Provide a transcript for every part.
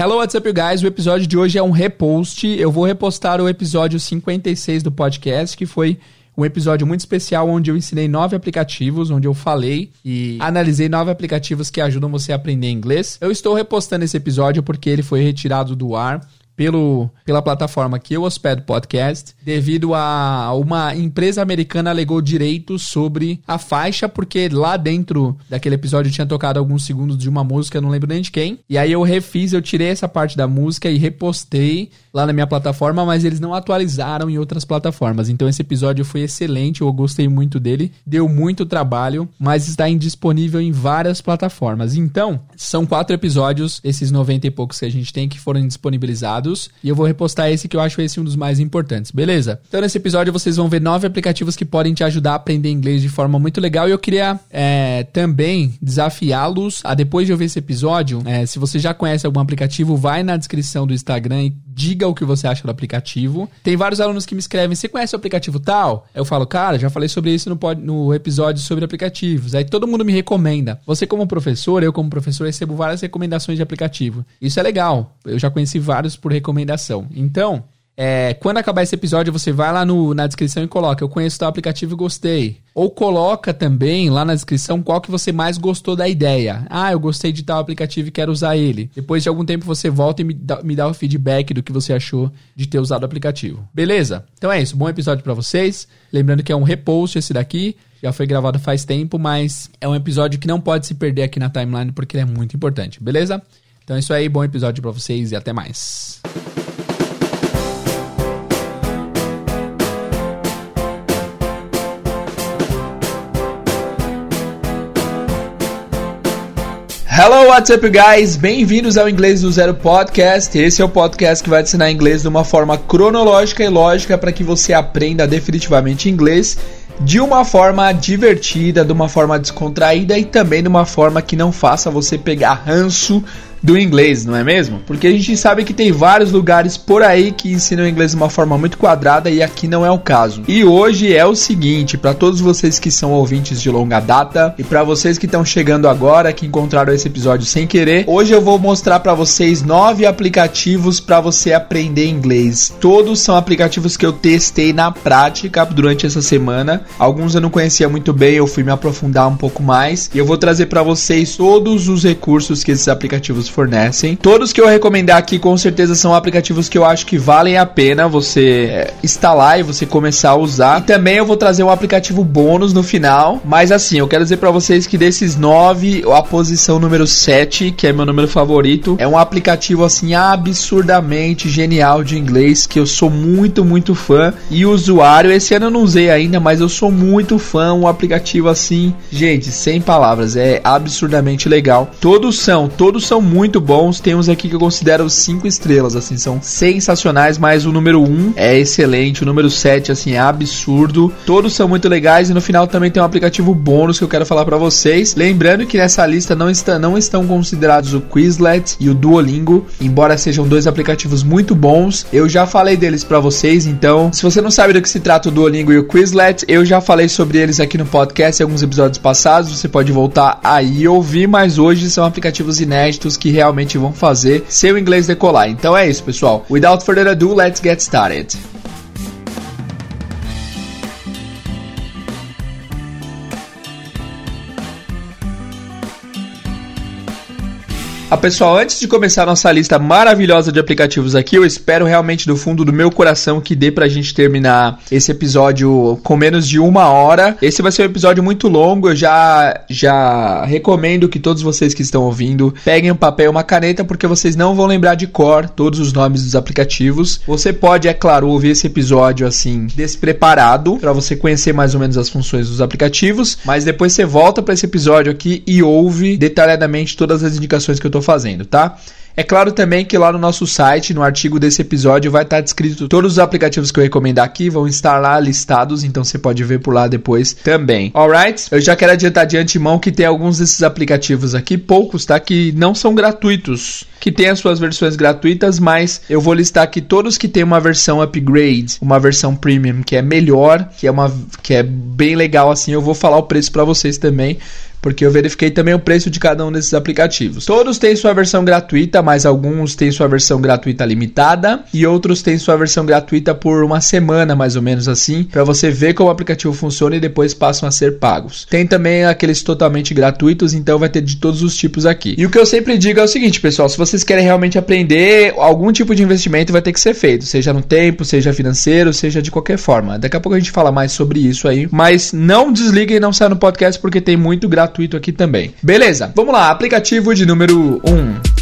Hello, what's up, you guys? O episódio de hoje é um repost. Eu vou repostar o episódio 56 do podcast, que foi um episódio muito especial onde eu ensinei nove aplicativos, onde eu falei e analisei nove aplicativos que ajudam você a aprender inglês. Eu estou repostando esse episódio porque ele foi retirado do ar pelo, pela plataforma que eu hospedo podcast, devido a uma empresa americana alegou direitos sobre a faixa, porque lá dentro daquele episódio tinha tocado alguns segundos de uma música, não lembro nem de quem. E aí eu refiz, eu tirei essa parte da música e repostei lá na minha plataforma, mas eles não atualizaram em outras plataformas. Então esse episódio foi excelente, eu gostei muito dele, deu muito trabalho, mas está indisponível em várias plataformas. Então, são quatro episódios, esses 90 e poucos que a gente tem, que foram disponibilizados e eu vou repostar esse que eu acho esse um dos mais importantes, beleza? Então nesse episódio vocês vão ver nove aplicativos que podem te ajudar a aprender inglês de forma muito legal e eu queria é, também desafiá-los a depois de ouvir esse episódio, é, se você já conhece algum aplicativo, vai na descrição do Instagram e diga o que você acha do aplicativo. Tem vários alunos que me escrevem, você conhece o aplicativo tal? Eu falo, cara, já falei sobre isso no, no episódio sobre aplicativos. Aí todo mundo me recomenda. Você como professor, eu como professor, recebo várias recomendações de aplicativo. Isso é legal. Eu já conheci vários por recomendação. Então, é, quando acabar esse episódio, você vai lá no, na descrição e coloca: Eu conheço tal aplicativo e gostei. Ou coloca também lá na descrição qual que você mais gostou da ideia. Ah, eu gostei de tal aplicativo e quero usar ele. Depois de algum tempo você volta e me dá, me dá o feedback do que você achou de ter usado o aplicativo. Beleza? Então é isso. Bom episódio para vocês. Lembrando que é um repost esse daqui. Já foi gravado faz tempo, mas é um episódio que não pode se perder aqui na timeline porque ele é muito importante. Beleza? Então é isso aí. Bom episódio para vocês e até mais. Hello, what's up, guys? Bem-vindos ao Inglês do Zero Podcast. Esse é o podcast que vai te ensinar inglês de uma forma cronológica e lógica para que você aprenda definitivamente inglês de uma forma divertida, de uma forma descontraída e também de uma forma que não faça você pegar ranço do inglês, não é mesmo? Porque a gente sabe que tem vários lugares por aí que ensinam inglês de uma forma muito quadrada e aqui não é o caso. E hoje é o seguinte, para todos vocês que são ouvintes de longa data e para vocês que estão chegando agora, que encontraram esse episódio sem querer, hoje eu vou mostrar para vocês nove aplicativos para você aprender inglês. Todos são aplicativos que eu testei na prática durante essa semana. Alguns eu não conhecia muito bem, eu fui me aprofundar um pouco mais e eu vou trazer para vocês todos os recursos que esses aplicativos fornecem. Todos que eu recomendar aqui com certeza são aplicativos que eu acho que valem a pena você é, instalar e você começar a usar. E também eu vou trazer um aplicativo bônus no final. Mas assim, eu quero dizer para vocês que desses nove, a posição número 7, que é meu número favorito, é um aplicativo assim absurdamente genial de inglês que eu sou muito, muito fã. E usuário, esse ano eu não usei ainda, mas eu sou muito fã. Um aplicativo assim, gente, sem palavras, é absurdamente legal. Todos são, todos são muito muito bons. Tem uns aqui que eu considero 5 estrelas, assim, são sensacionais, mas o número 1 um é excelente, o número 7, assim, é absurdo. Todos são muito legais e no final também tem um aplicativo bônus que eu quero falar para vocês. Lembrando que nessa lista não, está, não estão considerados o Quizlet e o Duolingo, embora sejam dois aplicativos muito bons. Eu já falei deles para vocês, então, se você não sabe do que se trata o Duolingo e o Quizlet, eu já falei sobre eles aqui no podcast em alguns episódios passados. Você pode voltar aí e ouvir, mas hoje são aplicativos inéditos que realmente vão fazer seu inglês decolar. Então é isso, pessoal. Without further ado, let's get started. Ah, pessoal, antes de começar nossa lista maravilhosa de aplicativos aqui, eu espero realmente do fundo do meu coração que dê pra gente terminar esse episódio com menos de uma hora. Esse vai ser um episódio muito longo, eu já, já recomendo que todos vocês que estão ouvindo peguem um papel e uma caneta, porque vocês não vão lembrar de cor todos os nomes dos aplicativos. Você pode, é claro, ouvir esse episódio assim, despreparado, para você conhecer mais ou menos as funções dos aplicativos, mas depois você volta para esse episódio aqui e ouve detalhadamente todas as indicações que eu tô estou fazendo, tá? É claro também que lá no nosso site, no artigo desse episódio, vai estar descrito todos os aplicativos que eu recomendo aqui, vão estar lá listados, então você pode ver por lá depois também. Alright? Eu já quero adiantar de antemão que tem alguns desses aplicativos aqui, poucos, tá? Que não são gratuitos, que tem as suas versões gratuitas, mas eu vou listar aqui todos que tem uma versão upgrade, uma versão premium que é melhor, que é uma que é bem legal assim. Eu vou falar o preço para vocês também porque eu verifiquei também o preço de cada um desses aplicativos. Todos têm sua versão gratuita, mas alguns têm sua versão gratuita limitada e outros têm sua versão gratuita por uma semana, mais ou menos assim, para você ver como o aplicativo funciona e depois passam a ser pagos. Tem também aqueles totalmente gratuitos, então vai ter de todos os tipos aqui. E o que eu sempre digo é o seguinte, pessoal, se vocês querem realmente aprender, algum tipo de investimento vai ter que ser feito, seja no tempo, seja financeiro, seja de qualquer forma. Daqui a pouco a gente fala mais sobre isso aí, mas não desliguem e não saiam no podcast porque tem muito gratuito aqui também. Beleza, vamos lá, aplicativo de número 1. Um.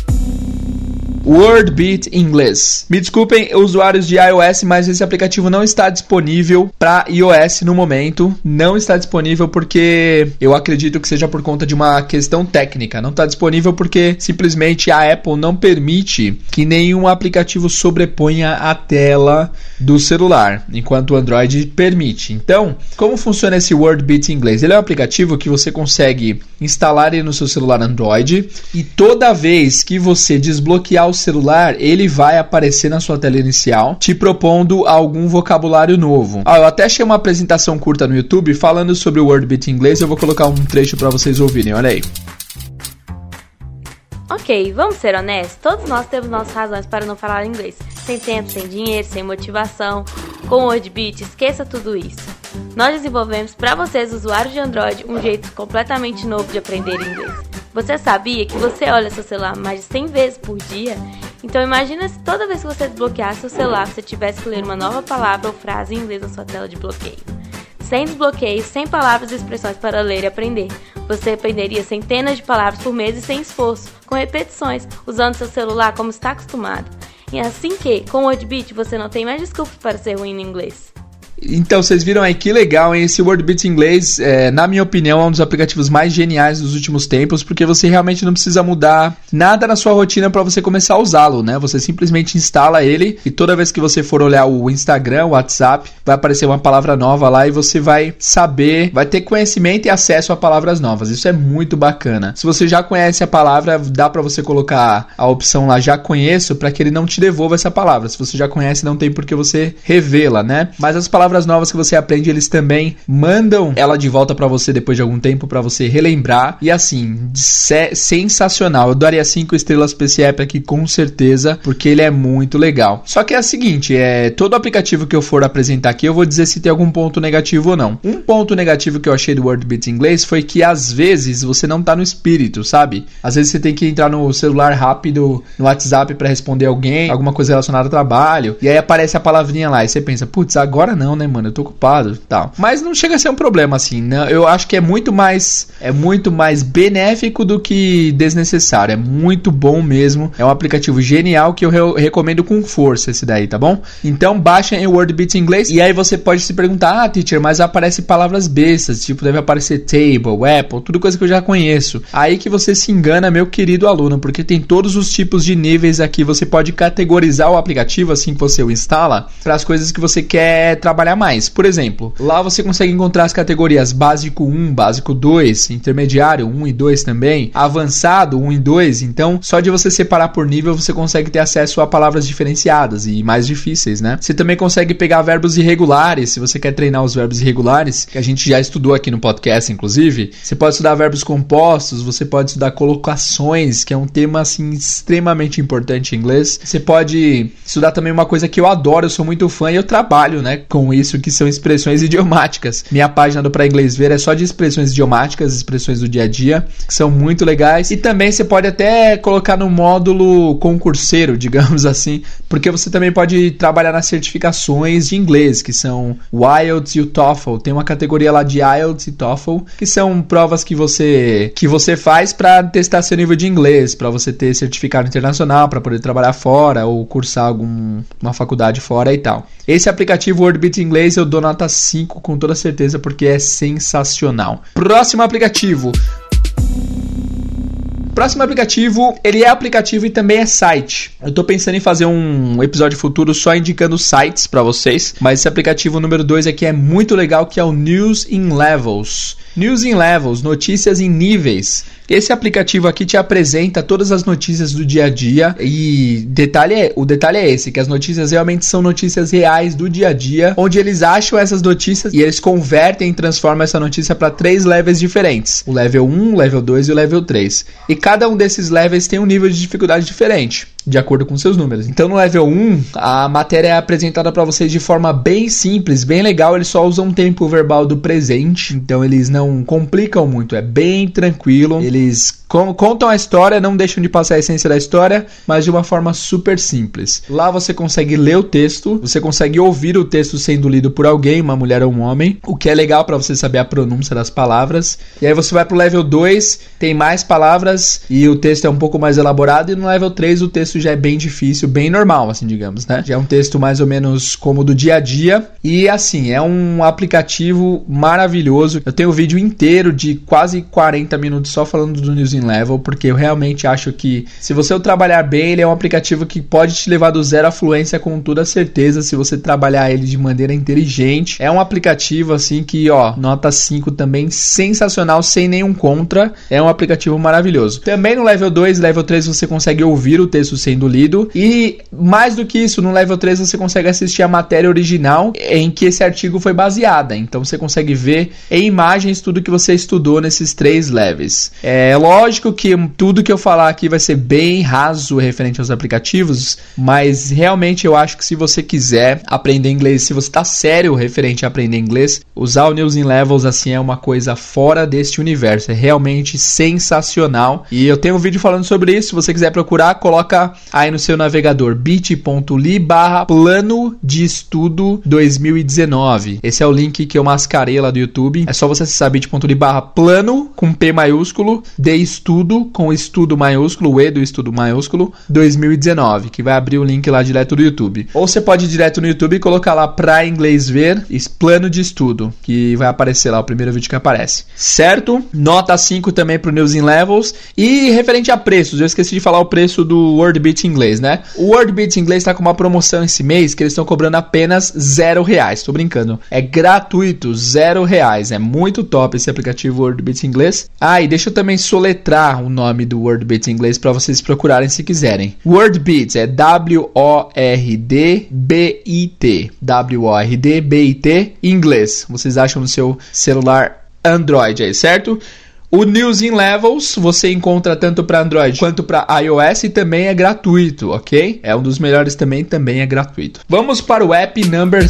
WordBeat Inglês. Me desculpem, usuários de iOS, mas esse aplicativo não está disponível para iOS no momento. Não está disponível porque eu acredito que seja por conta de uma questão técnica. Não está disponível porque simplesmente a Apple não permite que nenhum aplicativo sobreponha a tela do celular, enquanto o Android permite. Então, como funciona esse WordBeat Inglês? Ele é um aplicativo que você consegue instalar ele no seu celular Android e toda vez que você desbloquear o celular, ele vai aparecer na sua tela inicial, te propondo algum vocabulário novo. Ah, eu até achei uma apresentação curta no YouTube falando sobre o WordBeat inglês, eu vou colocar um trecho para vocês ouvirem, olha aí. Ok, vamos ser honestos, todos nós temos nossas razões para não falar inglês. Sem tempo, sem dinheiro, sem motivação. Com o WordBeat, esqueça tudo isso. Nós desenvolvemos para vocês, usuários de Android, um jeito completamente novo de aprender inglês. Você sabia que você olha seu celular mais de 100 vezes por dia? Então imagina se toda vez que você desbloqueasse seu celular, você tivesse que ler uma nova palavra ou frase em inglês na sua tela de bloqueio. Sem desbloqueio, sem palavras e expressões para ler e aprender. Você aprenderia centenas de palavras por mês e sem esforço, com repetições, usando seu celular como está acostumado. E é assim que, com o WordBeat, você não tem mais desculpas para ser ruim no inglês. Então, vocês viram aí que legal, hein? Esse WordBeat inglês, é, na minha opinião, é um dos aplicativos mais geniais dos últimos tempos, porque você realmente não precisa mudar nada na sua rotina para você começar a usá-lo, né? Você simplesmente instala ele e toda vez que você for olhar o Instagram, o WhatsApp, vai aparecer uma palavra nova lá e você vai saber, vai ter conhecimento e acesso a palavras novas. Isso é muito bacana. Se você já conhece a palavra, dá para você colocar a opção lá já conheço para que ele não te devolva essa palavra. Se você já conhece, não tem por que você revê-la, né? Mas as palavras palavras novas que você aprende, eles também mandam ela de volta para você depois de algum tempo para você relembrar. E assim, sensacional. Eu daria 5 estrelas pra esse app aqui com certeza, porque ele é muito legal. Só que é o seguinte, é todo aplicativo que eu for apresentar aqui, eu vou dizer se tem algum ponto negativo ou não. Um ponto negativo que eu achei do WordBeat inglês foi que às vezes você não tá no espírito, sabe? Às vezes você tem que entrar no celular rápido, no WhatsApp para responder alguém, alguma coisa relacionada ao trabalho, e aí aparece a palavrinha lá e você pensa, putz, agora não, né, mano? Eu tô ocupado tal. Mas não chega a ser um problema, assim, né? Eu acho que é muito mais. É muito mais benéfico do que desnecessário. É muito bom mesmo. É um aplicativo genial que eu re recomendo com força esse daí, tá bom? Então baixa em WordBeat em inglês. E aí você pode se perguntar, ah, teacher, mas aparece palavras bestas. Tipo, deve aparecer table, apple, tudo coisa que eu já conheço. Aí que você se engana, meu querido aluno, porque tem todos os tipos de níveis aqui. Você pode categorizar o aplicativo assim que você o instala para as coisas que você quer trabalhar trabalhar mais. Por exemplo, lá você consegue encontrar as categorias básico 1, básico 2, intermediário 1 e 2 também, avançado 1 e 2. Então, só de você separar por nível, você consegue ter acesso a palavras diferenciadas e mais difíceis, né? Você também consegue pegar verbos irregulares, se você quer treinar os verbos irregulares, que a gente já estudou aqui no podcast, inclusive. Você pode estudar verbos compostos, você pode estudar colocações, que é um tema assim extremamente importante em inglês. Você pode estudar também uma coisa que eu adoro, eu sou muito fã e eu trabalho, né, com isso, que são expressões idiomáticas. Minha página do Pra Inglês Ver é só de expressões idiomáticas, expressões do dia a dia, que são muito legais. E também você pode até colocar no módulo concurseiro, digamos assim, porque você também pode trabalhar nas certificações de inglês, que são o IELTS e o TOEFL. Tem uma categoria lá de IELTS e TOEFL, que são provas que você que você faz para testar seu nível de inglês, para você ter certificado internacional, para poder trabalhar fora ou cursar alguma faculdade fora e tal. Esse aplicativo WordBeat inglês eu dou nota 5 com toda certeza porque é sensacional. Próximo aplicativo. Próximo aplicativo, ele é aplicativo e também é site. Eu tô pensando em fazer um episódio futuro só indicando sites para vocês, mas esse aplicativo número 2 aqui é muito legal, que é o News in Levels. News in Levels, notícias em níveis. Esse aplicativo aqui te apresenta todas as notícias do dia a dia e detalhe é, o detalhe é esse, que as notícias realmente são notícias reais do dia a dia, onde eles acham essas notícias e eles convertem e transformam essa notícia para três levels diferentes: o level 1, o level 2 e o level 3. E cada um desses levels tem um nível de dificuldade diferente de acordo com seus números. Então no level 1, a matéria é apresentada para vocês de forma bem simples, bem legal, eles só usam tempo verbal do presente, então eles não complicam muito, é bem tranquilo. Eles contam a história, não deixam de passar a essência da história, mas de uma forma super simples. Lá você consegue ler o texto, você consegue ouvir o texto sendo lido por alguém, uma mulher ou um homem, o que é legal para você saber a pronúncia das palavras. E aí você vai pro level 2, tem mais palavras e o texto é um pouco mais elaborado, e no level 3 o texto já é bem difícil, bem normal, assim, digamos, né? Já é um texto mais ou menos como do dia a dia. E assim, é um aplicativo maravilhoso. Eu tenho um vídeo inteiro de quase 40 minutos só falando do News in Level, porque eu realmente acho que se você trabalhar bem, ele é um aplicativo que pode te levar do zero à fluência com toda certeza, se você trabalhar ele de maneira inteligente. É um aplicativo assim que, ó, nota 5 também sensacional, sem nenhum contra. É um aplicativo maravilhoso. Também no level 2, level 3 você consegue ouvir o texto sendo lido e mais do que isso, no level 3 você consegue assistir a matéria original em que esse artigo foi baseada. Então você consegue ver em imagens tudo que você estudou nesses três levels. É lógico que tudo que eu falar aqui vai ser bem raso referente aos aplicativos, mas realmente eu acho que se você quiser aprender inglês, se você está sério referente a aprender inglês, usar o News in Levels assim é uma coisa fora deste universo, é realmente sensacional. E eu tenho um vídeo falando sobre isso, se você quiser procurar, coloca aí no seu navegador bit.ly barra plano de estudo 2019. Esse é o link que eu mascarei lá do YouTube. É só você acessar bit.ly barra plano com P maiúsculo de estudo com estudo maiúsculo, o E do estudo maiúsculo 2019, que vai abrir o link lá direto do YouTube. Ou você pode ir direto no YouTube e colocar lá pra inglês ver plano de estudo, que vai aparecer lá o primeiro vídeo que aparece. Certo? Nota 5 também pro News in Levels. E referente a preços, eu esqueci de falar o preço do WordBeat inglês, né? O WordBeat inglês tá com uma promoção esse mês que eles estão cobrando apenas zero reais. Tô brincando. É gratuito, zero reais. É muito top esse aplicativo WordBeat inglês. Ah, e deixa eu também soletrar o nome do WordBeat inglês para vocês procurarem se quiserem. WordBeat é W-O-R-D-B-I-T. W-O-R-D-B-I-T inglês. Vocês acham no seu celular Android aí, certo? O News in Levels você encontra tanto para Android quanto para iOS e também é gratuito, ok? É um dos melhores também, também é gratuito. Vamos para o app number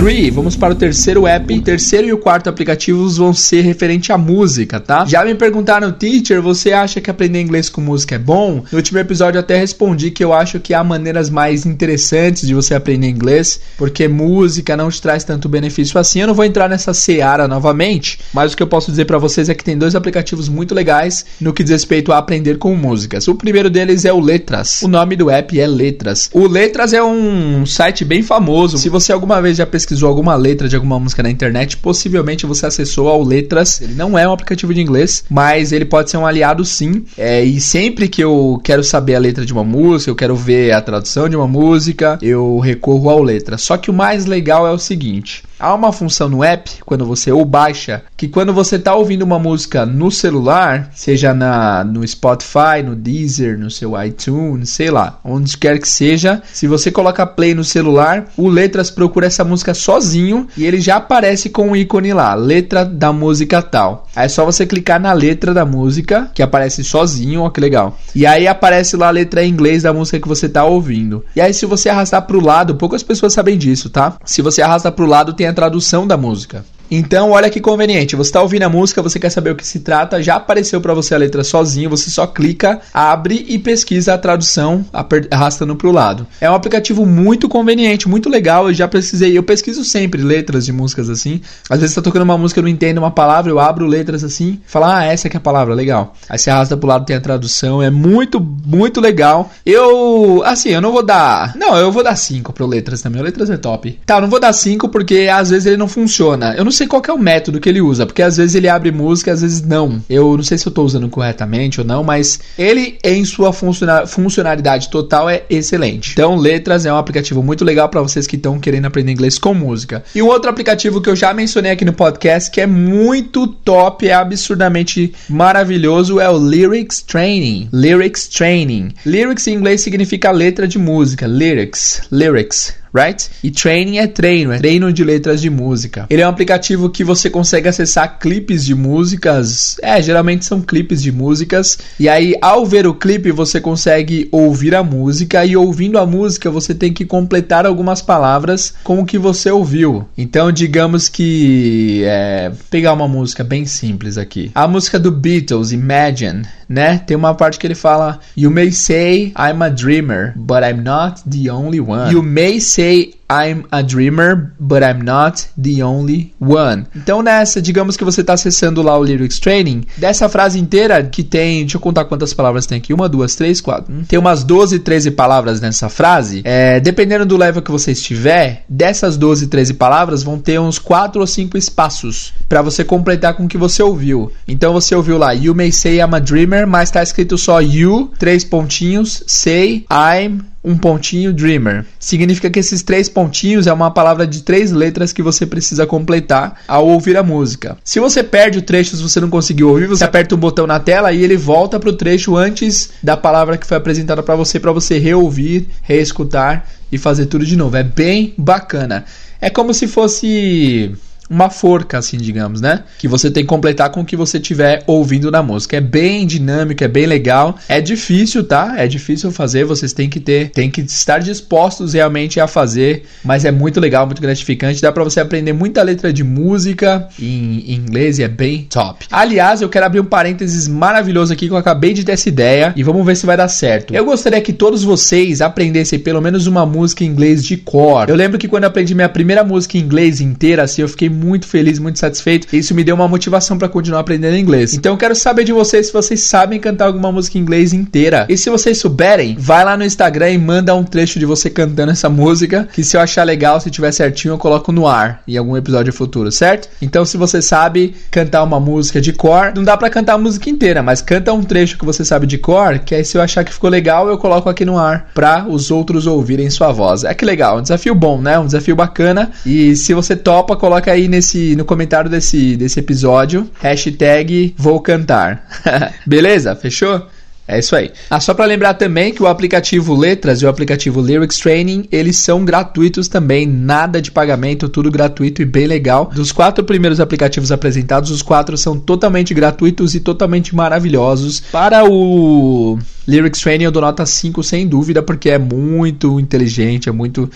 3, vamos para o terceiro app. O terceiro e o quarto aplicativos vão ser referente à música, tá? Já me perguntaram, teacher, você acha que aprender inglês com música é bom? No último episódio eu até respondi que eu acho que há maneiras mais interessantes de você aprender inglês, porque música não te traz tanto benefício assim. Eu não vou entrar nessa seara novamente, mas o que eu posso dizer para vocês é que tem dois aplicativos muito legais no que diz respeito a aprender com músicas. O primeiro deles é o Letras. O nome do app é Letras. O Letras é um site bem famoso. Se você alguma vez já pesquisou alguma letra de alguma música na internet, possivelmente você acessou ao Letras. Ele não é um aplicativo de inglês, mas ele pode ser um aliado sim. É, e sempre que eu quero saber a letra de uma música, eu quero ver a tradução de uma música, eu recorro ao Letras. Só que o mais legal é o seguinte: Há uma função no app, quando você o baixa, que quando você está ouvindo uma música no celular, seja na, no Spotify, no Deezer, no seu iTunes, sei lá, onde quer que seja, se você coloca play no celular, o Letras procura essa música sozinho e ele já aparece com o ícone lá, letra da música tal. Aí é só você clicar na letra da música, que aparece sozinho, ó que legal. E aí aparece lá a letra em inglês da música que você está ouvindo. E aí se você arrastar para o lado, poucas pessoas sabem disso, tá? Se você arrasta para o lado, tem a tradução da música. Então, olha que conveniente. Você está ouvindo a música, você quer saber o que se trata, já apareceu para você a letra sozinho, você só clica, abre e pesquisa a tradução arrastando para o lado. É um aplicativo muito conveniente, muito legal. Eu já pesquisei, eu pesquiso sempre letras de músicas assim. Às vezes está tocando uma música, eu não entendo uma palavra, eu abro letras assim, falo, ah, essa aqui é a palavra, legal. Aí você arrasta para o lado, tem a tradução, é muito, muito legal. Eu, assim, eu não vou dar, não, eu vou dar 5 para letras também. O letras é top. Tá, eu não vou dar 5 porque às vezes ele não funciona. Eu não sei qual é o método que ele usa, porque às vezes ele abre música, às vezes não. Eu não sei se eu tô usando corretamente ou não, mas ele em sua funcionalidade total é excelente. Então, Letras é um aplicativo muito legal para vocês que estão querendo aprender inglês com música. E um outro aplicativo que eu já mencionei aqui no podcast que é muito top, é absurdamente maravilhoso, é o Lyrics Training. Lyrics Training. Lyrics em inglês significa letra de música. Lyrics. Lyrics right? E training é treino, é treino de letras de música. Ele é um aplicativo que você consegue acessar clipes de músicas, é, geralmente são clipes de músicas, e aí ao ver o clipe você consegue ouvir a música e ouvindo a música você tem que completar algumas palavras com o que você ouviu. Então, digamos que é, pegar uma música bem simples aqui. A música do Beatles, Imagine, né? Tem uma parte que ele fala: You may say I'm a dreamer, but I'm not the only one. You may say I'm a dreamer, but I'm not the only one. Então nessa, digamos que você está acessando lá o Lyrics Training, dessa frase inteira que tem, deixa eu contar quantas palavras tem aqui, uma, duas, três, quatro, tem umas 12, 13 palavras nessa frase, é, dependendo do level que você estiver, dessas 12, 13 palavras vão ter uns 4 ou 5 espaços para você completar com o que você ouviu. Então você ouviu lá, you may say I'm a dreamer, mas está escrito só you, três pontinhos, say I'm um pontinho dreamer. Significa que esses três pontinhos é uma palavra de três letras que você precisa completar ao ouvir a música. Se você perde o trecho, se você não conseguiu ouvir, você aperta um botão na tela e ele volta para o trecho antes da palavra que foi apresentada para você para você reouvir, reescutar e fazer tudo de novo. É bem bacana. É como se fosse uma forca, assim, digamos, né? Que você tem que completar com o que você estiver ouvindo na música. É bem dinâmico, é bem legal. É difícil, tá? É difícil fazer, vocês têm que ter, tem que estar dispostos realmente a fazer, mas é muito legal, muito gratificante. Dá para você aprender muita letra de música em, em inglês e é bem top. Aliás, eu quero abrir um parênteses maravilhoso aqui que eu acabei de ter essa ideia e vamos ver se vai dar certo. Eu gostaria que todos vocês aprendessem pelo menos uma música em inglês de cor. Eu lembro que quando eu aprendi minha primeira música em inglês inteira, assim, eu fiquei muito feliz, muito satisfeito. Isso me deu uma motivação para continuar aprendendo inglês. Então eu quero saber de vocês se vocês sabem cantar alguma música em inglês inteira. E se vocês souberem, vai lá no Instagram e manda um trecho de você cantando essa música, que se eu achar legal, se tiver certinho, eu coloco no ar em algum episódio futuro, certo? Então se você sabe cantar uma música de cor, não dá para cantar a música inteira, mas canta um trecho que você sabe de cor, que aí se eu achar que ficou legal, eu coloco aqui no ar para os outros ouvirem sua voz. É que legal, um desafio bom, né? Um desafio bacana. E se você topa, coloca aí nesse no comentário desse, desse episódio, hashtag vou cantar. Beleza? Fechou? É isso aí. Ah, só para lembrar também que o aplicativo Letras e o aplicativo Lyrics Training, eles são gratuitos também, nada de pagamento, tudo gratuito e bem legal. Dos quatro primeiros aplicativos apresentados, os quatro são totalmente gratuitos e totalmente maravilhosos. Para o Lyrics Training eu dou nota 5 sem dúvida, porque é muito inteligente, é muito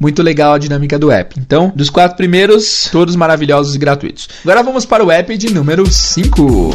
muito legal a dinâmica do app. Então, dos quatro primeiros, todos maravilhosos e gratuitos. Agora vamos para o app de número 5.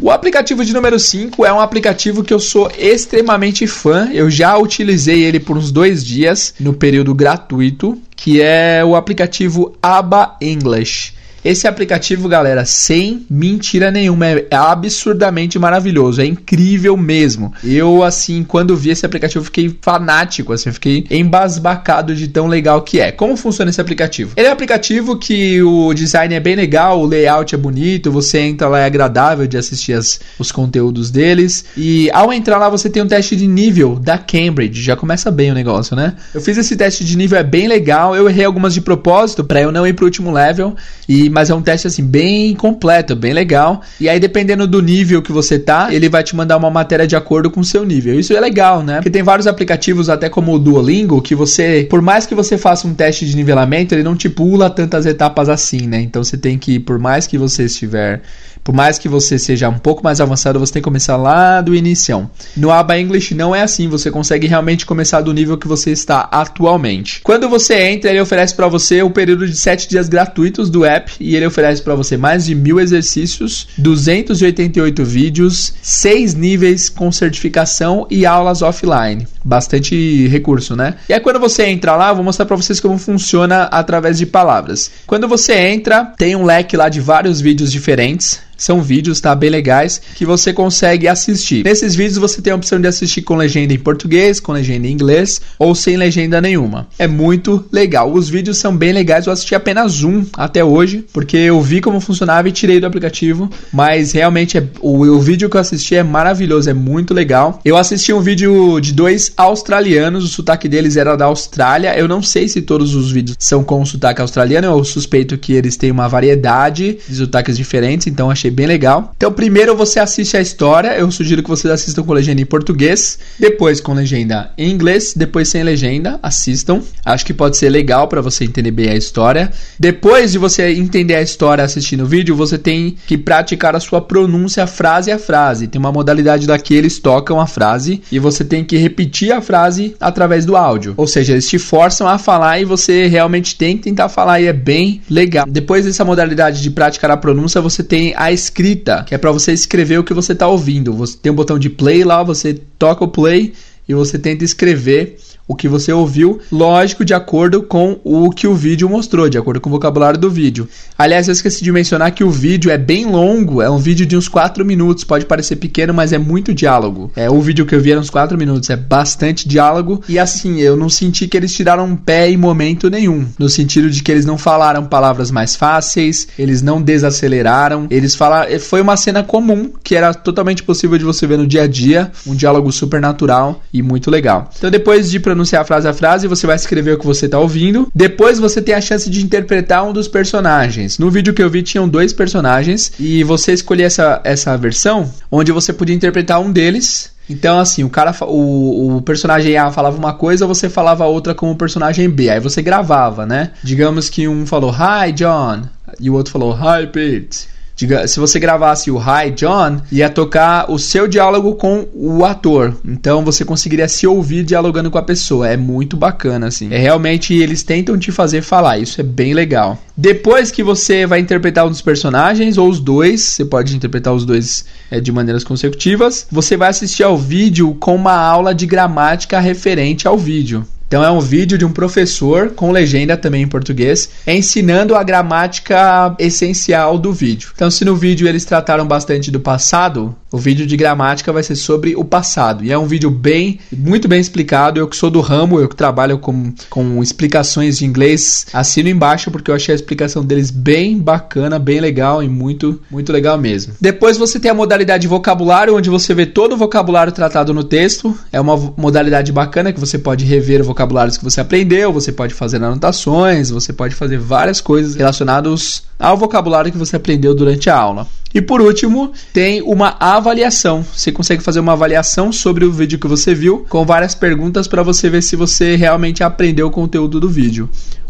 O aplicativo de número 5 é um aplicativo que eu sou extremamente fã. Eu já utilizei ele por uns dois dias no período gratuito, que é o aplicativo Aba English. Esse aplicativo, galera, sem mentira nenhuma, é absurdamente maravilhoso, é incrível mesmo. Eu, assim, quando vi esse aplicativo, fiquei fanático, assim, fiquei embasbacado de tão legal que é. Como funciona esse aplicativo? Ele é um aplicativo que o design é bem legal, o layout é bonito, você entra lá, é agradável de assistir as, os conteúdos deles. E ao entrar lá, você tem um teste de nível da Cambridge, já começa bem o negócio, né? Eu fiz esse teste de nível, é bem legal. Eu errei algumas de propósito para eu não ir pro último level, e mas é um teste assim bem completo, bem legal. E aí dependendo do nível que você tá, ele vai te mandar uma matéria de acordo com o seu nível. Isso é legal, né? Porque tem vários aplicativos até como o Duolingo que você, por mais que você faça um teste de nivelamento, ele não te pula tantas etapas assim, né? Então você tem que, por mais que você estiver por mais que você seja um pouco mais avançado, você tem que começar lá do início. No Aba English não é assim, você consegue realmente começar do nível que você está atualmente. Quando você entra, ele oferece para você o período de 7 dias gratuitos do app e ele oferece para você mais de mil exercícios, 288 vídeos, 6 níveis com certificação e aulas offline. Bastante recurso, né? E aí quando você entra lá, vou mostrar para vocês como funciona através de palavras. Quando você entra, tem um leque lá de vários vídeos diferentes São vídeos, tá? Bem legais que você consegue assistir. Nesses vídeos você tem a opção de assistir com legenda em português, com legenda em inglês ou sem legenda nenhuma. É muito legal. Os vídeos são bem legais. Eu assisti apenas um até hoje, porque eu vi como funcionava e tirei do aplicativo. Mas realmente é, o, o vídeo que eu assisti é maravilhoso, é muito legal. Eu assisti um vídeo de dois australianos, o sotaque deles era da Austrália. Eu não sei se todos os vídeos são com sotaque australiano, eu suspeito que eles têm uma variedade de sotaques diferentes, então achei bem legal. Então, primeiro você assiste a história, eu sugiro que vocês assistam com legenda em português, depois com legenda em inglês, depois sem legenda, assistam. Acho que pode ser legal para você entender bem a história. Depois de você entender a história assistindo o vídeo, você tem que praticar a sua pronúncia frase a frase. Tem uma modalidade daqui eles tocam a frase e você tem que repetir a frase através do áudio. Ou seja, eles te forçam a falar e você realmente tem que tentar falar e é bem legal. Depois dessa modalidade de praticar a pronúncia, você tem a escrita, que é para você escrever o que você está ouvindo. Você tem um botão de play lá, você toca o play e você tenta escrever o que você ouviu, lógico, de acordo com o que o vídeo mostrou, de acordo com o vocabulário do vídeo. Aliás, eu esqueci de mencionar que o vídeo é bem longo, é um vídeo de uns 4 minutos, pode parecer pequeno, mas é muito diálogo. É o vídeo que eu vi era uns 4 minutos, é bastante diálogo e assim, eu não senti que eles tiraram um pé em momento nenhum, no sentido de que eles não falaram palavras mais fáceis, eles não desaceleraram, eles falaram, foi uma cena comum que era totalmente possível de você ver no dia a dia, um diálogo super natural e muito legal. Então depois de pronunciar frase a frase, você vai escrever o que você está ouvindo. Depois você tem a chance de interpretar um dos personagens. No vídeo que eu vi tinham dois personagens e você escolhia essa, essa versão onde você podia interpretar um deles então, assim, o cara, o, o personagem A falava uma coisa, você falava outra com o personagem B. Aí você gravava, né? Digamos que um falou Hi, John, e o outro falou Hi, Pete. Diga, se você gravasse o Hi John, ia tocar o seu diálogo com o ator. Então você conseguiria se ouvir dialogando com a pessoa. É muito bacana, assim. É realmente eles tentam te fazer falar. Isso é bem legal. Depois que você vai interpretar um dos personagens, ou os dois, você pode interpretar os dois é, de maneiras consecutivas, você vai assistir ao vídeo com uma aula de gramática referente ao vídeo. Então é um vídeo de um professor com legenda também em português, ensinando a gramática essencial do vídeo. Então se no vídeo eles trataram bastante do passado, o vídeo de gramática vai ser sobre o passado. E é um vídeo bem, muito bem explicado. Eu que sou do ramo, eu que trabalho com, com explicações de inglês, assino embaixo porque eu achei a explicação deles bem bacana, bem legal e muito, muito legal mesmo. Depois você tem a modalidade vocabulário, onde você vê todo o vocabulário tratado no texto. É uma modalidade bacana que você pode rever vocabulários que você aprendeu, você pode fazer anotações, você pode fazer várias coisas relacionadas ao vocabulário que você aprendeu durante a aula. E por último, tem uma avaliação. Você consegue fazer uma avaliação sobre o vídeo que você viu, com várias perguntas para você ver se você realmente aprendeu o conteúdo do vídeo.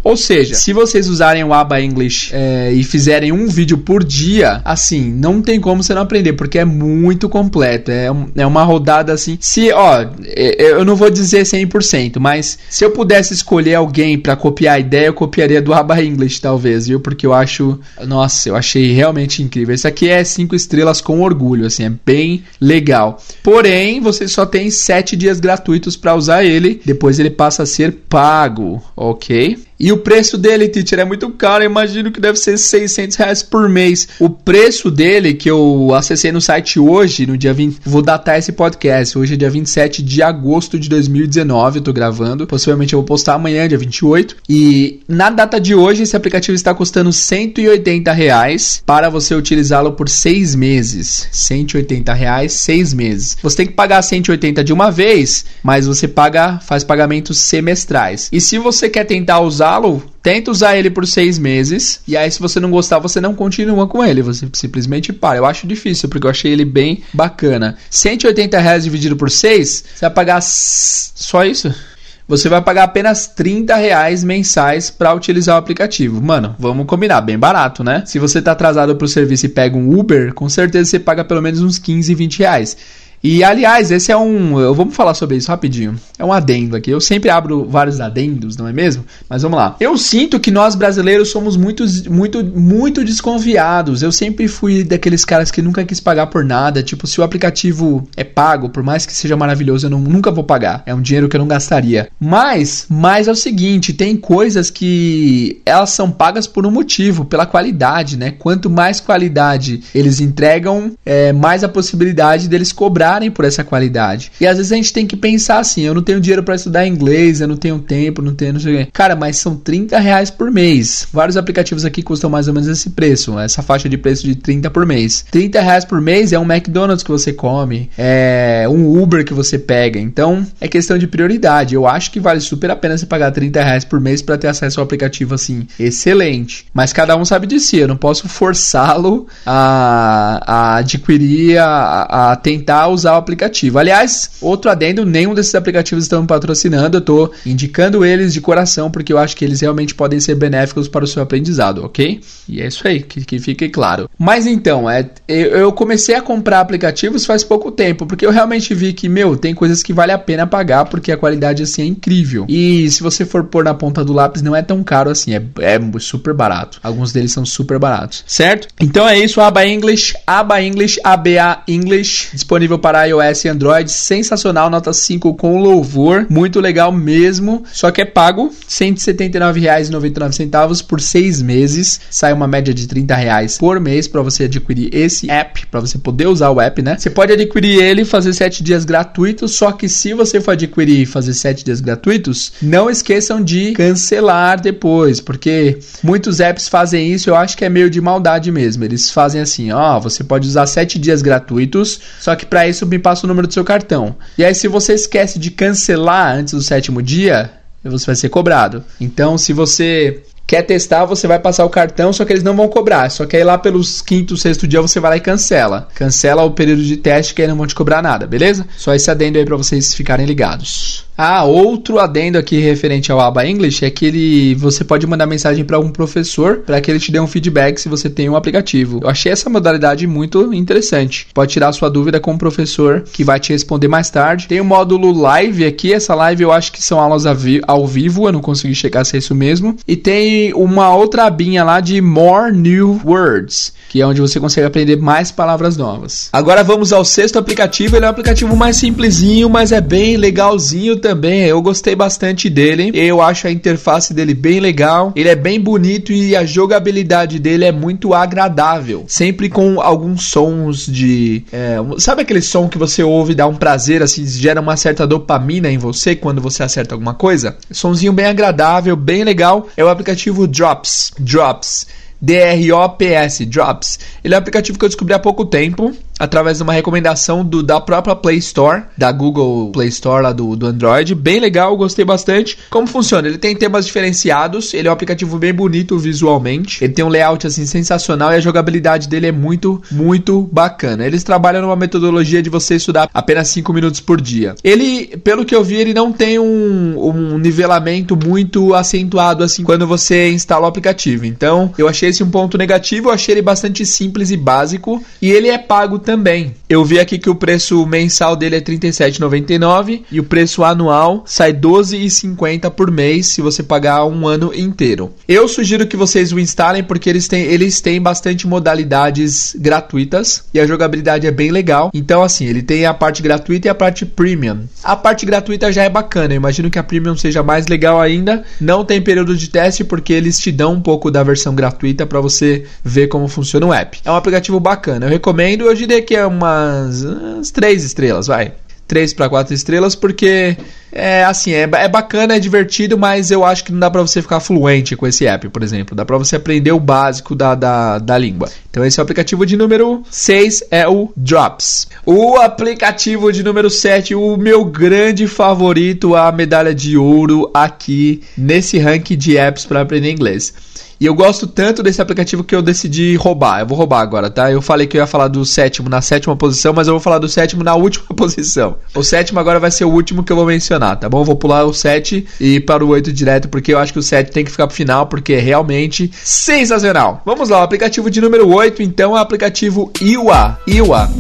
Ou seja, se vocês usarem o Aba English é, e fizerem um vídeo por dia, assim, não tem como você não aprender, porque é muito completo. É, é uma rodada assim. Se, ó, é, eu não vou dizer 100%, mas se eu pudesse escolher alguém para copiar a ideia, eu copiaria do Aba English, talvez, viu? Porque eu acho, nossa, eu achei realmente incrível. Esse aqui é cinco estrelas com orgulho, assim, é bem legal. Porém, você só tem sete dias gratuitos para usar ele, depois ele passa a ser pago, ok? E o preço dele, teacher, é muito caro. Eu imagino que deve ser 600 reais por mês. O preço dele, que eu acessei no site hoje, no dia 20. Vou datar esse podcast. Hoje é dia 27 de agosto de 2019. Eu tô gravando. Possivelmente eu vou postar amanhã, dia 28. E na data de hoje, esse aplicativo está custando 180 reais para você utilizá-lo por seis meses. 180 reais, seis meses. Você tem que pagar 180 de uma vez, mas você paga, faz pagamentos semestrais. E se você quer tentar usar usá-lo, tenta usar ele por seis meses. E aí, se você não gostar, você não continua com ele. Você simplesmente para. Eu acho difícil, porque eu achei ele bem bacana. 180 reais dividido por seis, você vai pagar só isso? Você vai pagar apenas 30 reais mensais para utilizar o aplicativo. Mano, vamos combinar, bem barato, né? Se você tá atrasado pro serviço e pega um Uber, com certeza você paga pelo menos uns 15, 20 reais. E aliás, esse é um. Vamos falar sobre isso rapidinho. É um adendo aqui. Eu sempre abro vários adendos, não é mesmo? Mas vamos lá. Eu sinto que nós brasileiros somos muito, muito, muito desconfiados. Eu sempre fui daqueles caras que nunca quis pagar por nada. Tipo, se o aplicativo é pago, por mais que seja maravilhoso, eu não, nunca vou pagar. É um dinheiro que eu não gastaria. Mas, mas é o seguinte: tem coisas que elas são pagas por um motivo, pela qualidade, né? Quanto mais qualidade eles entregam, é, mais a possibilidade deles cobrar pagarem por essa qualidade. E às vezes a gente tem que pensar assim: eu não tenho dinheiro para estudar inglês, eu não tenho tempo, não tenho não sei o quê. Cara, mas são 30 reais por mês. Vários aplicativos aqui custam mais ou menos esse preço, essa faixa de preço de 30 por mês. 30 reais por mês é um McDonald's que você come, é um Uber que você pega. Então é questão de prioridade. Eu acho que vale super a pena você pagar 30 reais por mês para ter acesso ao aplicativo assim, excelente. Mas cada um sabe de si, eu não posso forçá-lo a, a adquirir, a, a tentar usar o aplicativo. Aliás, outro adendo, nenhum desses aplicativos estão me patrocinando, eu estou indicando eles de coração porque eu acho que eles realmente podem ser benéficos para o seu aprendizado, ok? E é isso aí, que, que fique claro. Mas então, é, eu comecei a comprar aplicativos faz pouco tempo, porque eu realmente vi que, meu, tem coisas que vale a pena pagar porque a qualidade assim é incrível. E se você for pôr na ponta do lápis, não é tão caro assim, é, é super barato. Alguns deles são super baratos, certo? Então é isso, aba English, aba English, ABA English, disponível para para iOS e Android, sensacional, nota 5 com louvor, muito legal mesmo, só que é pago, R$ 179,99 por 6 meses, sai uma média de R$ reais por mês para você adquirir esse app, para você poder usar o app, né? Você pode adquirir ele e fazer 7 dias gratuitos, só que se você for adquirir e fazer 7 dias gratuitos, não esqueçam de cancelar depois, porque muitos apps fazem isso, eu acho que é meio de maldade mesmo. Eles fazem assim, ó, você pode usar 7 dias gratuitos, só que para isso me passa o número do seu cartão. E aí, se você esquece de cancelar antes do sétimo dia, você vai ser cobrado. Então, se você quer testar, você vai passar o cartão, só que eles não vão cobrar. Só que aí lá pelos quinto, sexto dia você vai lá e cancela. Cancela o período de teste que aí não vão te cobrar nada, beleza? Só esse adendo aí para vocês ficarem ligados. Ah, outro adendo aqui referente ao Aba English é que ele, você pode mandar mensagem para um professor para que ele te dê um feedback se você tem um aplicativo. Eu achei essa modalidade muito interessante. Pode tirar sua dúvida com o professor que vai te responder mais tarde. Tem o módulo live aqui, essa live eu acho que são aulas ao vivo, eu não consegui checar se é isso mesmo. E tem uma outra abinha lá de More New Words que é onde você consegue aprender mais palavras novas. Agora vamos ao sexto aplicativo. Ele é um aplicativo mais simplesinho, mas é bem legalzinho também. Eu gostei bastante dele. Eu acho a interface dele bem legal. Ele é bem bonito e a jogabilidade dele é muito agradável. Sempre com alguns sons de. É, sabe aquele som que você ouve dá um prazer, assim, gera uma certa dopamina em você quando você acerta alguma coisa? Sonzinho bem agradável, bem legal. É o aplicativo Drops. Drops. D-R-O-P-S, Drops. Ele é um aplicativo que eu descobri há pouco tempo através de uma recomendação do, da própria Play Store, da Google Play Store lá do, do Android. Bem legal, gostei bastante. Como funciona? Ele tem temas diferenciados, ele é um aplicativo bem bonito visualmente, ele tem um layout assim sensacional e a jogabilidade dele é muito, muito bacana. Eles trabalham numa metodologia de você estudar apenas 5 minutos por dia. Ele, pelo que eu vi, ele não tem um, um nivelamento muito acentuado assim quando você instala o aplicativo. Então, eu achei esse um ponto negativo, eu achei ele bastante simples e básico e ele é pago também. Eu vi aqui que o preço mensal dele é R$ 37,99 e o preço anual sai R$ 12,50 por mês se você pagar um ano inteiro. Eu sugiro que vocês o instalem porque eles têm, eles têm bastante modalidades gratuitas e a jogabilidade é bem legal. Então, assim, ele tem a parte gratuita e a parte premium. A parte gratuita já é bacana, eu imagino que a premium seja mais legal ainda. Não tem período de teste porque eles te dão um pouco da versão gratuita para você ver como funciona o app. É um aplicativo bacana, eu recomendo. Eu diria que é umas, umas três estrelas, vai. 3 para 4 estrelas, porque é assim, é, é bacana, é divertido, mas eu acho que não dá para você ficar fluente com esse app, por exemplo. Dá para você aprender o básico da, da, da língua. Então esse é o aplicativo de número 6, é o Drops. O aplicativo de número 7, o meu grande favorito, a medalha de ouro aqui nesse ranking de apps para aprender inglês. E eu gosto tanto desse aplicativo que eu decidi roubar. Eu vou roubar agora, tá? Eu falei que eu ia falar do sétimo na sétima posição, mas eu vou falar do sétimo na última posição. O sétimo agora vai ser o último que eu vou mencionar, tá bom? Eu vou pular o 7 e ir para o 8 direto, porque eu acho que o 7 tem que ficar pro final, porque é realmente sensacional. Vamos lá, o aplicativo de número 8, então, é o aplicativo Iwa. Iwa.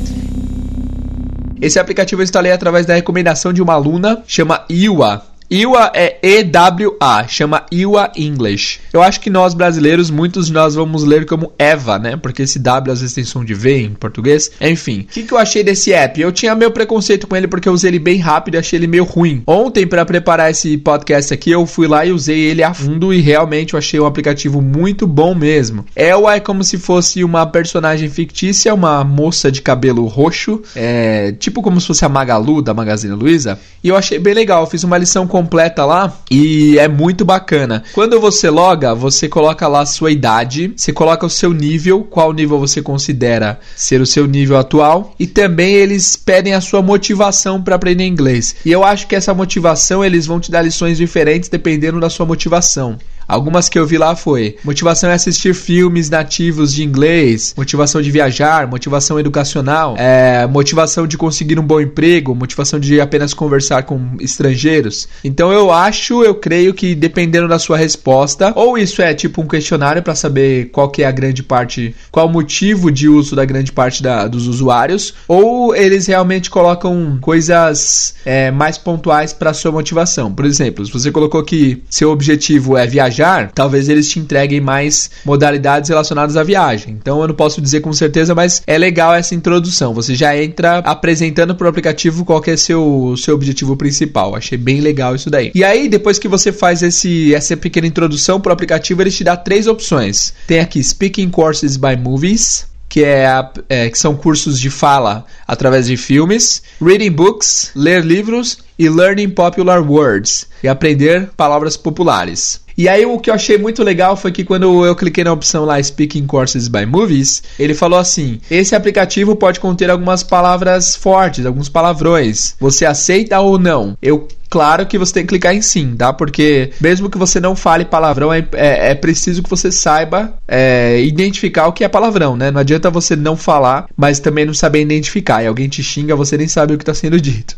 Esse aplicativo eu instalei através da recomendação de uma aluna, chama Iwa. Iwa é E-W-A, chama Iwa English. Eu acho que nós brasileiros, muitos de nós vamos ler como Eva, né? Porque esse W às vezes tem som de V em português. Enfim, o que, que eu achei desse app? Eu tinha meu preconceito com ele porque eu usei ele bem rápido e achei ele meio ruim. Ontem, para preparar esse podcast aqui, eu fui lá e usei ele a fundo e realmente eu achei um aplicativo muito bom mesmo. Elwa é como se fosse uma personagem fictícia, uma moça de cabelo roxo, é, tipo como se fosse a Magalu da Magazine Luiza. E eu achei bem legal, eu fiz uma lição completa lá e é muito bacana. Quando você loga, você coloca lá a sua idade, você coloca o seu nível, qual nível você considera ser o seu nível atual e também eles pedem a sua motivação para aprender inglês. E eu acho que essa motivação eles vão te dar lições diferentes dependendo da sua motivação. Algumas que eu vi lá foi motivação é assistir filmes nativos de inglês, motivação de viajar, motivação educacional, é, motivação de conseguir um bom emprego, motivação de apenas conversar com estrangeiros. Então eu acho, eu creio que dependendo da sua resposta, ou isso é tipo um questionário para saber qual que é a grande parte, qual o motivo de uso da grande parte da, dos usuários, ou eles realmente colocam coisas é, mais pontuais para sua motivação. Por exemplo, se você colocou que seu objetivo é viajar viajar, talvez eles te entreguem mais modalidades relacionadas à viagem. Então eu não posso dizer com certeza, mas é legal essa introdução. Você já entra apresentando para o aplicativo qual é seu seu objetivo principal. Achei bem legal isso daí. E aí depois que você faz esse essa pequena introdução para o aplicativo, ele te dá três opções. Tem aqui Speaking Courses by Movies, que, é, é, que são cursos de fala através de filmes, reading books, ler livros e learning popular words, e aprender palavras populares. E aí o que eu achei muito legal foi que quando eu cliquei na opção lá Speaking Courses by Movies, ele falou assim: "Esse aplicativo pode conter algumas palavras fortes, alguns palavrões. Você aceita ou não?" Eu Claro que você tem que clicar em sim, tá? Porque mesmo que você não fale palavrão, é, é, é preciso que você saiba é, identificar o que é palavrão, né? Não adianta você não falar, mas também não saber identificar. E alguém te xinga, você nem sabe o que está sendo dito.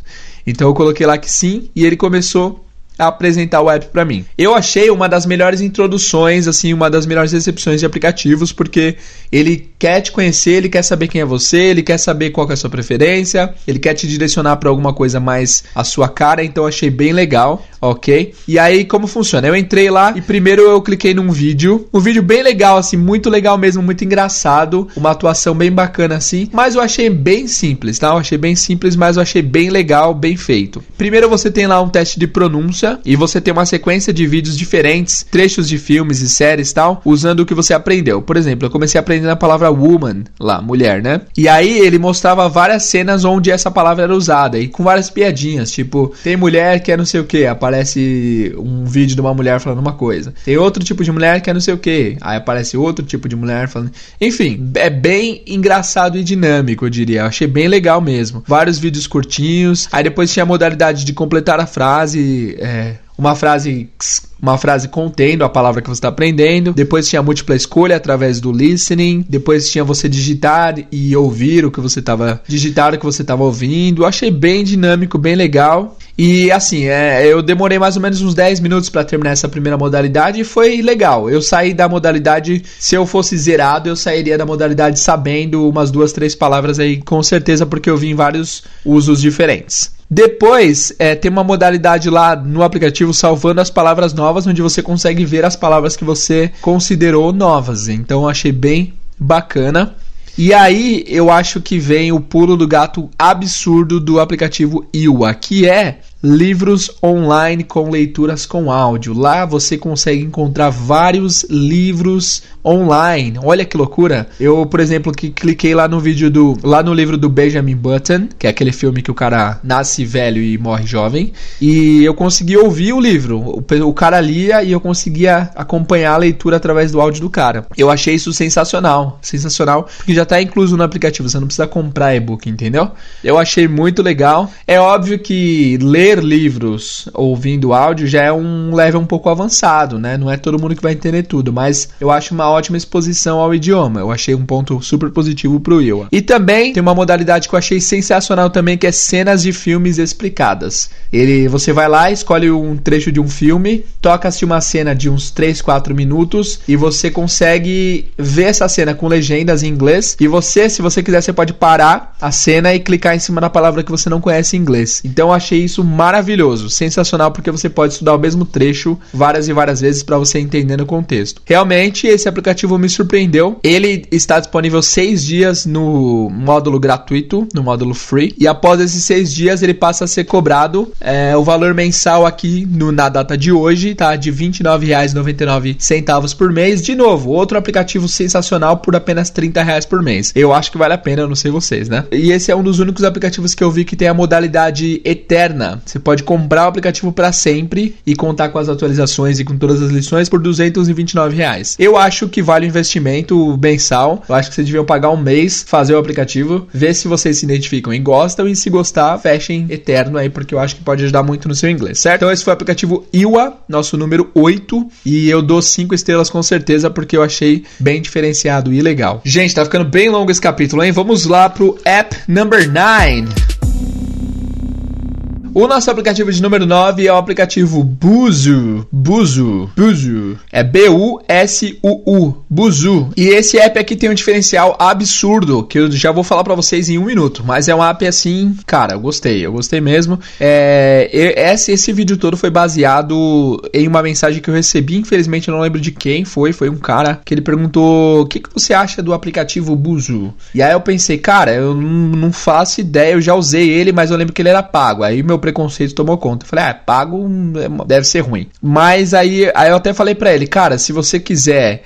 Então eu coloquei lá que sim e ele começou apresentar o app para mim. Eu achei uma das melhores introduções, assim, uma das melhores recepções de aplicativos, porque ele quer te conhecer, ele quer saber quem é você, ele quer saber qual é a sua preferência, ele quer te direcionar para alguma coisa mais a sua cara, então achei bem legal, ok? E aí, como funciona? Eu entrei lá e primeiro eu cliquei num vídeo, um vídeo bem legal, assim, muito legal mesmo, muito engraçado, uma atuação bem bacana, assim, mas eu achei bem simples, tá? Eu achei bem simples, mas eu achei bem legal, bem feito. Primeiro você tem lá um teste de pronúncia, e você tem uma sequência de vídeos diferentes, trechos de filmes e séries tal, usando o que você aprendeu. Por exemplo, eu comecei aprendendo a palavra woman lá, mulher, né? E aí ele mostrava várias cenas onde essa palavra era usada e com várias piadinhas, tipo, tem mulher que é não sei o que, aparece um vídeo de uma mulher falando uma coisa. Tem outro tipo de mulher que é não sei o que, aí aparece outro tipo de mulher falando. Enfim, é bem engraçado e dinâmico, eu diria. Eu achei bem legal mesmo. Vários vídeos curtinhos. Aí depois tinha a modalidade de completar a frase. É, uma frase uma frase contendo a palavra que você está aprendendo. Depois tinha múltipla escolha através do listening. Depois tinha você digitar e ouvir o que você estava digitar o que você estava ouvindo. achei bem dinâmico, bem legal. E assim, é, eu demorei mais ou menos uns 10 minutos para terminar essa primeira modalidade e foi legal. Eu saí da modalidade, se eu fosse zerado, eu sairia da modalidade sabendo umas duas, três palavras aí, com certeza, porque eu vi em vários usos diferentes. Depois, é, tem uma modalidade lá no aplicativo salvando as palavras novas, onde você consegue ver as palavras que você considerou novas. Então, achei bem bacana. E aí, eu acho que vem o pulo do gato absurdo do aplicativo Iwa, que é livros online com leituras com áudio. Lá você consegue encontrar vários livros online. Olha que loucura. Eu, por exemplo, que cliquei lá no vídeo do lá no livro do Benjamin Button, que é aquele filme que o cara nasce velho e morre jovem, e eu consegui ouvir o livro. O, o cara lia e eu conseguia acompanhar a leitura através do áudio do cara. Eu achei isso sensacional, sensacional, porque já está incluso no aplicativo, você não precisa comprar e-book, entendeu? Eu achei muito legal. É óbvio que ler ler livros ouvindo áudio já é um level um pouco avançado, né? Não é todo mundo que vai entender tudo, mas eu acho uma ótima exposição ao idioma. Eu achei um ponto super positivo pro Iowa. E também tem uma modalidade que eu achei sensacional também, que é cenas de filmes explicadas. Ele, você vai lá, escolhe um trecho de um filme, toca-se uma cena de uns 3, 4 minutos e você consegue ver essa cena com legendas em inglês. E você, se você quiser, você pode parar a cena e clicar em cima da palavra que você não conhece em inglês. Então eu achei isso maravilhoso, sensacional, porque você pode estudar o mesmo trecho várias e várias vezes para você entender no contexto. Realmente, esse aplicativo me surpreendeu. Ele está disponível seis dias no módulo gratuito, no módulo free, e após esses seis dias ele passa a ser cobrado. É, o valor mensal aqui no, na data de hoje tá de R$ 29,99 por mês. De novo, outro aplicativo sensacional por apenas R$ reais por mês. Eu acho que vale a pena, eu não sei vocês, né? E esse é um dos únicos aplicativos que eu vi que tem a modalidade eterna. Você pode comprar o aplicativo para sempre e contar com as atualizações e com todas as lições por 229 reais. Eu acho que vale o investimento mensal. Eu acho que vocês deviam pagar um mês, fazer o aplicativo, ver se vocês se identificam e gostam e se gostar, fechem eterno aí porque eu acho que pode ajudar muito no seu inglês, certo? Então esse foi o aplicativo Iwa, nosso número 8, e eu dou 5 estrelas com certeza porque eu achei bem diferenciado e legal. Gente, tá ficando bem longo esse capítulo, hein? Vamos lá pro app number 9. O nosso aplicativo de número 9 é o aplicativo Buzu. Buzu. Buzu. É B-U-S-U-U. Buzu. E esse app aqui tem um diferencial absurdo, que eu já vou falar para vocês em um minuto. Mas é um app assim, cara, eu gostei. Eu gostei mesmo. É, esse, esse vídeo todo foi baseado em uma mensagem que eu recebi. Infelizmente eu não lembro de quem foi. Foi um cara que ele perguntou: O que, que você acha do aplicativo Buzu? E aí eu pensei, cara, eu não faço ideia. Eu já usei ele, mas eu lembro que ele era pago. Aí meu preconceito tomou conta. Eu falei, ah, pago é deve ser ruim. Mas aí, aí eu até falei para ele, cara, se você quiser,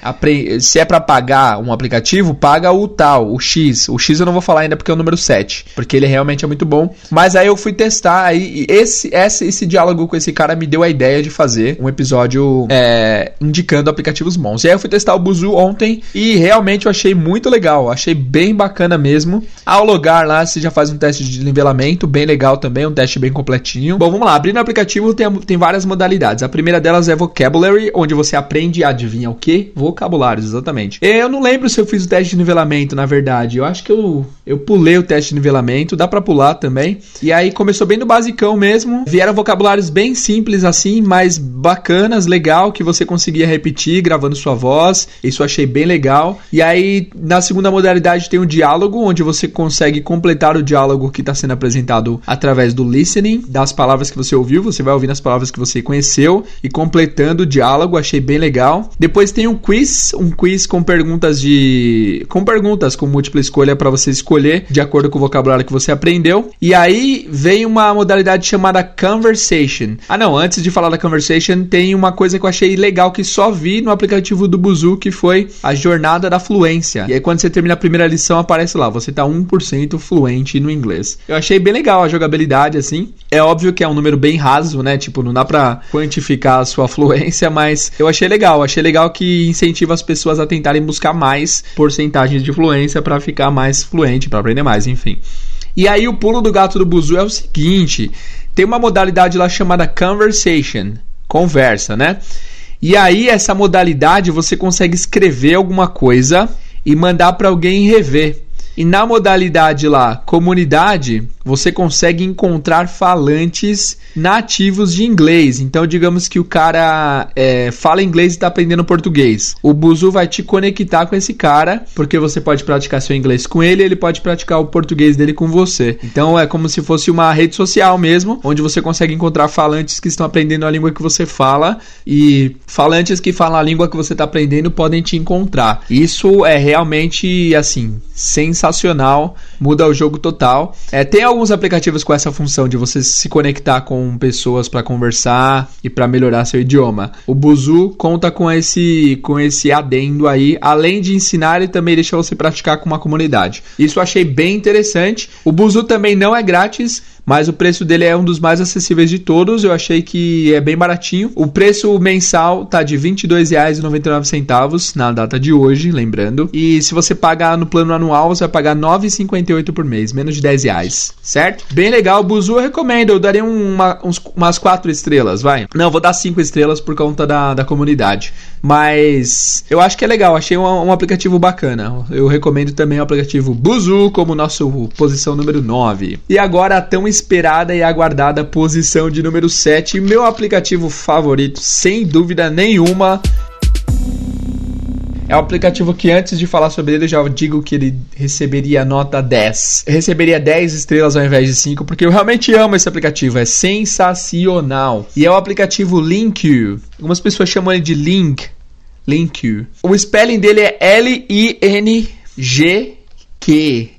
se é para pagar um aplicativo, paga o tal, o X. O X eu não vou falar ainda porque é o número 7, porque ele realmente é muito bom. Mas aí eu fui testar, aí esse, esse, esse diálogo com esse cara me deu a ideia de fazer um episódio é, indicando aplicativos bons. E aí eu fui testar o Buzu ontem e realmente eu achei muito legal, achei bem bacana mesmo. Ao logar lá, você já faz um teste de nivelamento, bem legal também, um teste bem completo completinho. Bom, vamos lá. Abrindo o aplicativo tem, tem várias modalidades. A primeira delas é Vocabulary, onde você aprende, adivinha o que? Vocabulários, exatamente. Eu não lembro se eu fiz o teste de nivelamento, na verdade. Eu acho que eu, eu pulei o teste de nivelamento, dá para pular também. E aí começou bem no basicão mesmo. Vieram vocabulários bem simples assim, mas bacanas, legal, que você conseguia repetir gravando sua voz. Isso eu achei bem legal. E aí na segunda modalidade tem o diálogo, onde você consegue completar o diálogo que está sendo apresentado através do listening das palavras que você ouviu, você vai ouvindo as palavras que você conheceu e completando o diálogo, achei bem legal. Depois tem um quiz, um quiz com perguntas de com perguntas com múltipla escolha para você escolher de acordo com o vocabulário que você aprendeu. E aí vem uma modalidade chamada conversation. Ah, não, antes de falar da conversation, tem uma coisa que eu achei legal que só vi no aplicativo do Buzu, que foi a jornada da fluência. E aí quando você termina a primeira lição aparece lá, você tá 1% fluente no inglês. Eu achei bem legal a jogabilidade assim. É óbvio que é um número bem raso, né? Tipo, não dá pra quantificar a sua fluência, mas eu achei legal. Achei legal que incentiva as pessoas a tentarem buscar mais porcentagens de fluência para ficar mais fluente, para aprender mais, enfim. E aí o pulo do gato do buzu é o seguinte: tem uma modalidade lá chamada conversation, conversa, né? E aí essa modalidade você consegue escrever alguma coisa e mandar para alguém rever. E na modalidade lá, comunidade, você consegue encontrar falantes nativos de inglês. Então, digamos que o cara é, fala inglês e está aprendendo português. O Buzu vai te conectar com esse cara, porque você pode praticar seu inglês com ele, ele pode praticar o português dele com você. Então, é como se fosse uma rede social mesmo, onde você consegue encontrar falantes que estão aprendendo a língua que você fala e falantes que falam a língua que você está aprendendo podem te encontrar. Isso é realmente assim sensacional, muda o jogo total. É, tem alguns aplicativos com essa função de você se conectar com pessoas para conversar e para melhorar seu idioma. O Buzu conta com esse com esse adendo aí, além de ensinar, ele também deixa você praticar com uma comunidade. Isso eu achei bem interessante. O Buzu também não é grátis, mas o preço dele é um dos mais acessíveis de todos. Eu achei que é bem baratinho. O preço mensal tá de R$ 22,99 na data de hoje, lembrando. E se você pagar no plano anual, você vai pagar R$ 9,58 por mês, menos de 10 reais, certo? Bem legal, Buzu eu recomendo. Eu daria uma, uns, umas 4 estrelas, vai. Não, vou dar 5 estrelas por conta da, da comunidade. Mas eu acho que é legal, achei um, um aplicativo bacana. Eu recomendo também o aplicativo Buzu como nosso posição número 9. E agora tão esperada e aguardada posição de número 7, meu aplicativo favorito, sem dúvida nenhuma. É um aplicativo que antes de falar sobre ele, já digo que ele receberia nota 10. Eu receberia 10 estrelas ao invés de 5, porque eu realmente amo esse aplicativo, é sensacional. E é o aplicativo Link. Algumas pessoas chamam ele de Link. Link. O spelling dele é L-I-N-G-Q.